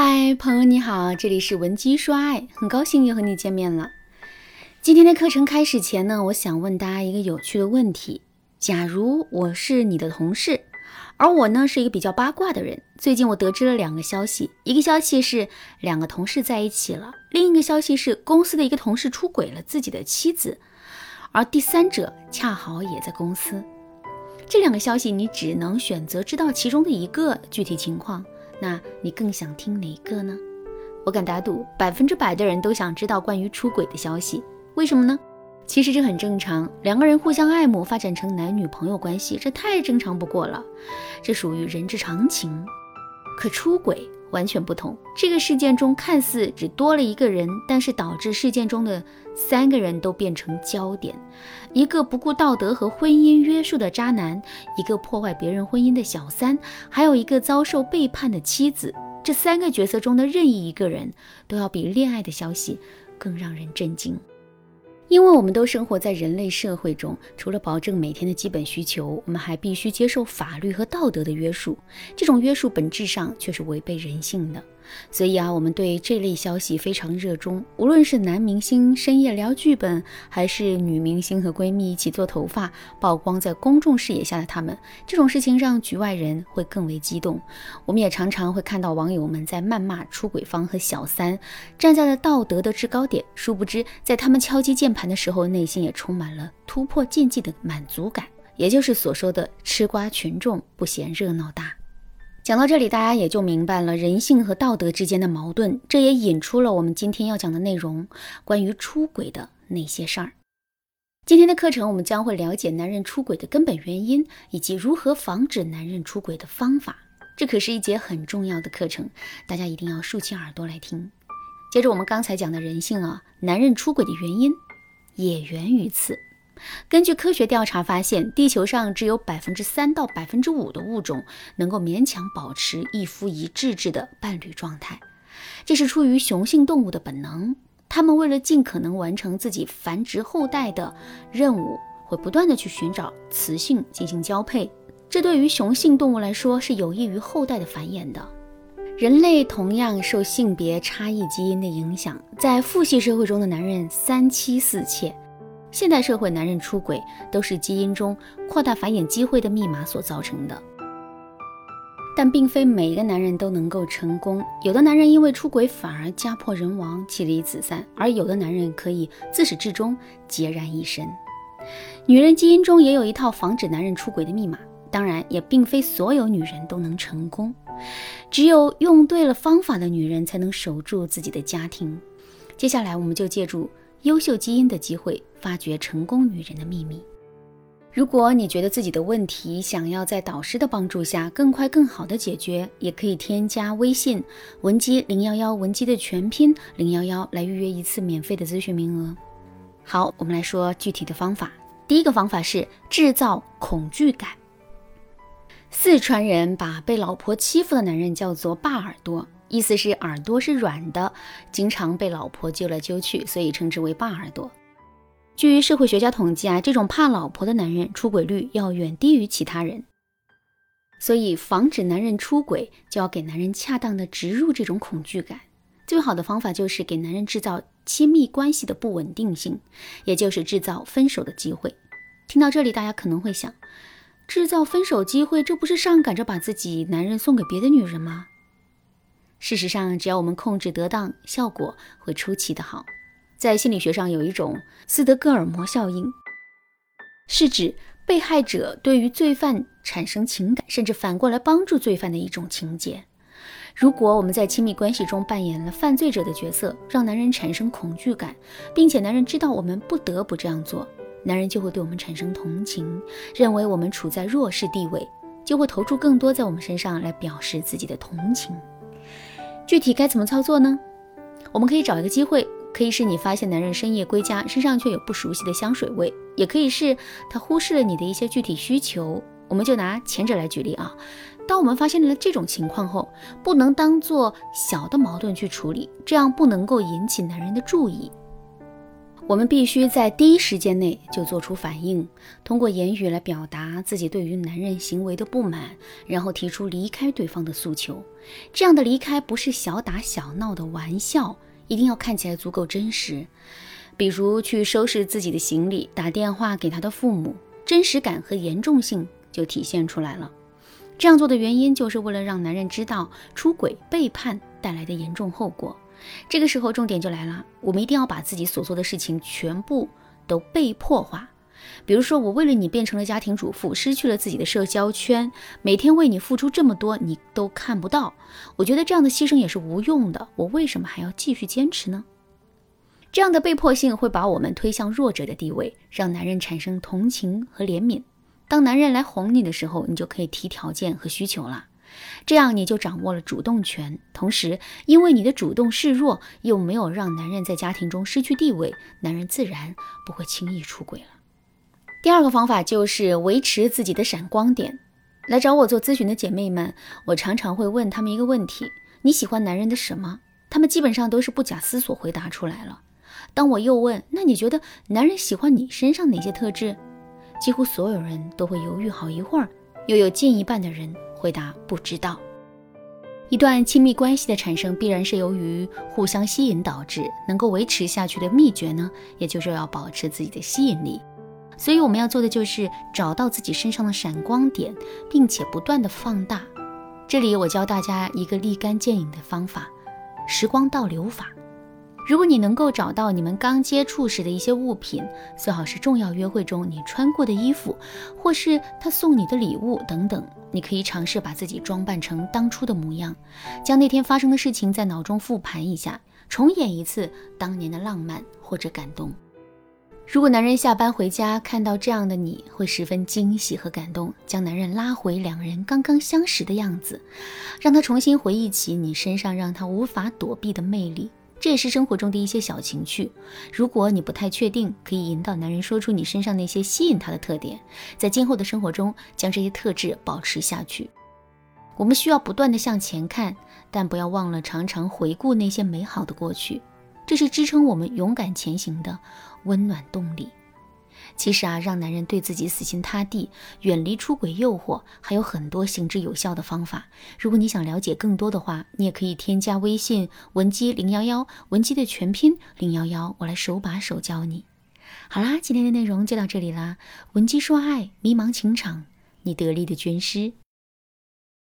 嗨，朋友你好，这里是文姬说爱，很高兴又和你见面了。今天的课程开始前呢，我想问大家一个有趣的问题：假如我是你的同事，而我呢是一个比较八卦的人，最近我得知了两个消息，一个消息是两个同事在一起了，另一个消息是公司的一个同事出轨了自己的妻子，而第三者恰好也在公司。这两个消息你只能选择知道其中的一个具体情况。那你更想听哪个呢？我敢打赌，百分之百的人都想知道关于出轨的消息。为什么呢？其实这很正常，两个人互相爱慕，发展成男女朋友关系，这太正常不过了，这属于人之常情。可出轨完全不同，这个事件中看似只多了一个人，但是导致事件中的三个人都变成焦点：一个不顾道德和婚姻约束的渣男，一个破坏别人婚姻的小三，还有一个遭受背叛的妻子。这三个角色中的任意一个人，都要比恋爱的消息更让人震惊。因为我们都生活在人类社会中，除了保证每天的基本需求，我们还必须接受法律和道德的约束。这种约束本质上却是违背人性的。所以啊，我们对这类消息非常热衷。无论是男明星深夜聊剧本，还是女明星和闺蜜一起做头发曝光在公众视野下的他们，这种事情让局外人会更为激动。我们也常常会看到网友们在谩骂出轨方和小三，站在了道德的制高点。殊不知，在他们敲击键盘的时候，内心也充满了突破禁忌的满足感，也就是所说的吃瓜群众不嫌热闹大。讲到这里，大家也就明白了人性和道德之间的矛盾，这也引出了我们今天要讲的内容——关于出轨的那些事儿。今天的课程，我们将会了解男人出轨的根本原因，以及如何防止男人出轨的方法。这可是一节很重要的课程，大家一定要竖起耳朵来听。接着我们刚才讲的人性啊，男人出轨的原因也源于此。根据科学调查发现，地球上只有百分之三到百分之五的物种能够勉强保持一夫一妻制的伴侣状态，这是出于雄性动物的本能。它们为了尽可能完成自己繁殖后代的任务，会不断的去寻找雌性进行交配。这对于雄性动物来说是有益于后代的繁衍的。人类同样受性别差异基因的影响，在父系社会中的男人三妻四妾。现代社会，男人出轨都是基因中扩大繁衍机会的密码所造成的。但并非每一个男人都能够成功，有的男人因为出轨反而家破人亡、妻离子散，而有的男人可以自始至终孑然一身。女人基因中也有一套防止男人出轨的密码，当然也并非所有女人都能成功，只有用对了方法的女人才能守住自己的家庭。接下来，我们就借助。优秀基因的机会，发掘成功女人的秘密。如果你觉得自己的问题想要在导师的帮助下更快更好的解决，也可以添加微信文姬零幺幺，文姬的全拼零幺幺来预约一次免费的咨询名额。好，我们来说具体的方法。第一个方法是制造恐惧感。四川人把被老婆欺负的男人叫做“霸耳朵”。意思是耳朵是软的，经常被老婆揪来揪去，所以称之为霸耳朵。据社会学家统计啊，这种怕老婆的男人出轨率要远低于其他人。所以防止男人出轨，就要给男人恰当的植入这种恐惧感。最好的方法就是给男人制造亲密关系的不稳定性，也就是制造分手的机会。听到这里，大家可能会想，制造分手机会，这不是上赶着把自己男人送给别的女人吗？事实上，只要我们控制得当，效果会出奇的好。在心理学上，有一种斯德哥尔摩效应，是指被害者对于罪犯产生情感，甚至反过来帮助罪犯的一种情节。如果我们在亲密关系中扮演了犯罪者的角色，让男人产生恐惧感，并且男人知道我们不得不这样做，男人就会对我们产生同情，认为我们处在弱势地位，就会投注更多在我们身上来表示自己的同情。具体该怎么操作呢？我们可以找一个机会，可以是你发现男人深夜归家，身上却有不熟悉的香水味，也可以是他忽视了你的一些具体需求。我们就拿前者来举例啊。当我们发现了这种情况后，不能当做小的矛盾去处理，这样不能够引起男人的注意。我们必须在第一时间内就做出反应，通过言语来表达自己对于男人行为的不满，然后提出离开对方的诉求。这样的离开不是小打小闹的玩笑，一定要看起来足够真实。比如去收拾自己的行李，打电话给他的父母，真实感和严重性就体现出来了。这样做的原因就是为了让男人知道出轨背叛带来的严重后果。这个时候，重点就来了，我们一定要把自己所做的事情全部都被迫化。比如说，我为了你变成了家庭主妇，失去了自己的社交圈，每天为你付出这么多，你都看不到。我觉得这样的牺牲也是无用的，我为什么还要继续坚持呢？这样的被迫性会把我们推向弱者的地位，让男人产生同情和怜悯。当男人来哄你的时候，你就可以提条件和需求了。这样你就掌握了主动权，同时因为你的主动示弱，又没有让男人在家庭中失去地位，男人自然不会轻易出轨了。第二个方法就是维持自己的闪光点。来找我做咨询的姐妹们，我常常会问她们一个问题：你喜欢男人的什么？她们基本上都是不假思索回答出来了。当我又问，那你觉得男人喜欢你身上哪些特质？几乎所有人都会犹豫好一会儿，又有近一半的人。回答不知道。一段亲密关系的产生，必然是由于互相吸引导致。能够维持下去的秘诀呢，也就是要保持自己的吸引力。所以我们要做的就是找到自己身上的闪光点，并且不断的放大。这里我教大家一个立竿见影的方法——时光倒流法。如果你能够找到你们刚接触时的一些物品，最好是重要约会中你穿过的衣服，或是他送你的礼物等等。你可以尝试把自己装扮成当初的模样，将那天发生的事情在脑中复盘一下，重演一次当年的浪漫或者感动。如果男人下班回家看到这样的你，会十分惊喜和感动，将男人拉回两人刚刚相识的样子，让他重新回忆起你身上让他无法躲避的魅力。这也是生活中的一些小情趣。如果你不太确定，可以引导男人说出你身上那些吸引他的特点，在今后的生活中将这些特质保持下去。我们需要不断的向前看，但不要忘了常常回顾那些美好的过去，这是支撑我们勇敢前行的温暖动力。其实啊，让男人对自己死心塌地，远离出轨诱惑，还有很多行之有效的方法。如果你想了解更多的话，你也可以添加微信文姬零幺幺，文姬的全拼零幺幺，我来手把手教你。好啦，今天的内容就到这里啦。文姬说爱，迷茫情场，你得力的军师。